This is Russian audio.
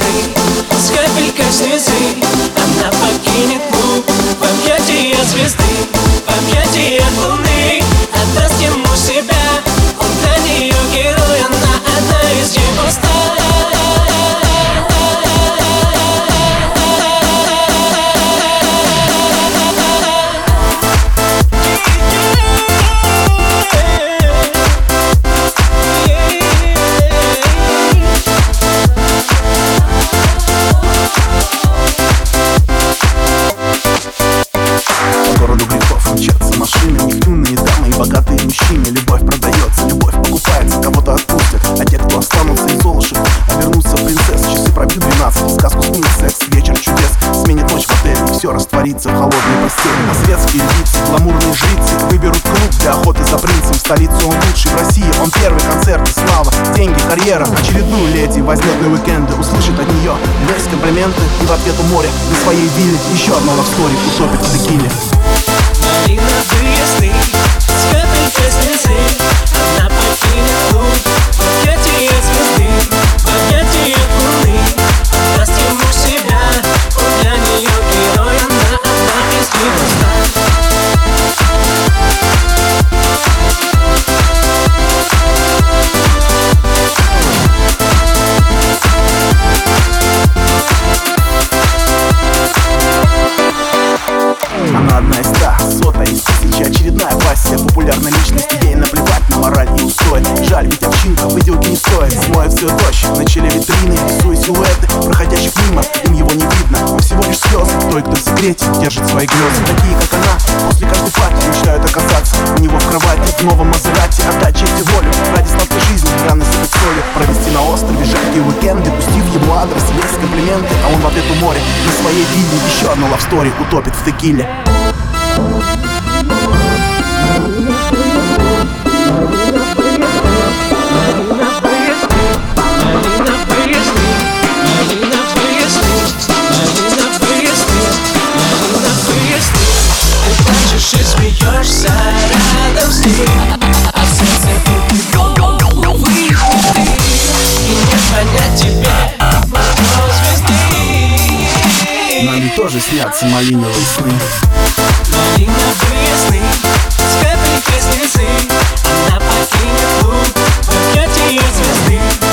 весны С капелькой слезы. Она покинет клуб В объятия звезды богатые мужчины Любовь продается, любовь покупается Кого-то отпустят, а те, кто останутся из золушек Обернутся в принцесс, часы пробьют 12 Сказку сменит секс, вечер чудес. Сменит ночь в отеле, и все растворится в холодной постели. А светские лица, гламурные жрицы Выберут клуб для охоты за принцем. В столицу он лучший в России, он первый концерт и слава Деньги, карьера, очередную леди Возьмет на уикенды, услышит от нее Весь комплименты и в ответ у моря На своей вилле еще одно лавстори утопит в текиле популярной личности Ей наплевать на мораль и устой Жаль, ведь овчинка выделки не стоит. Смоет все дождь, на челе витрины Рисуя силуэты, проходящих мимо Им его не видно, он всего лишь слезы Той, кто в секрете держит свои грезы. Такие, как она, после каждой пати Мечтают оказаться у него в кровати В новом Мазерате, отдать честь и волю Ради сладкой жизни, рано сыпать солью. Провести на острове жаркие уикенды Пустив его адрес, весь комплименты А он в ответ у моря на своей вилле Еще одну лавстори утопит в текиле мечты И Нам тоже снятся малиновые сны. Малиновые сны С слезы Она покинет клуб В звезды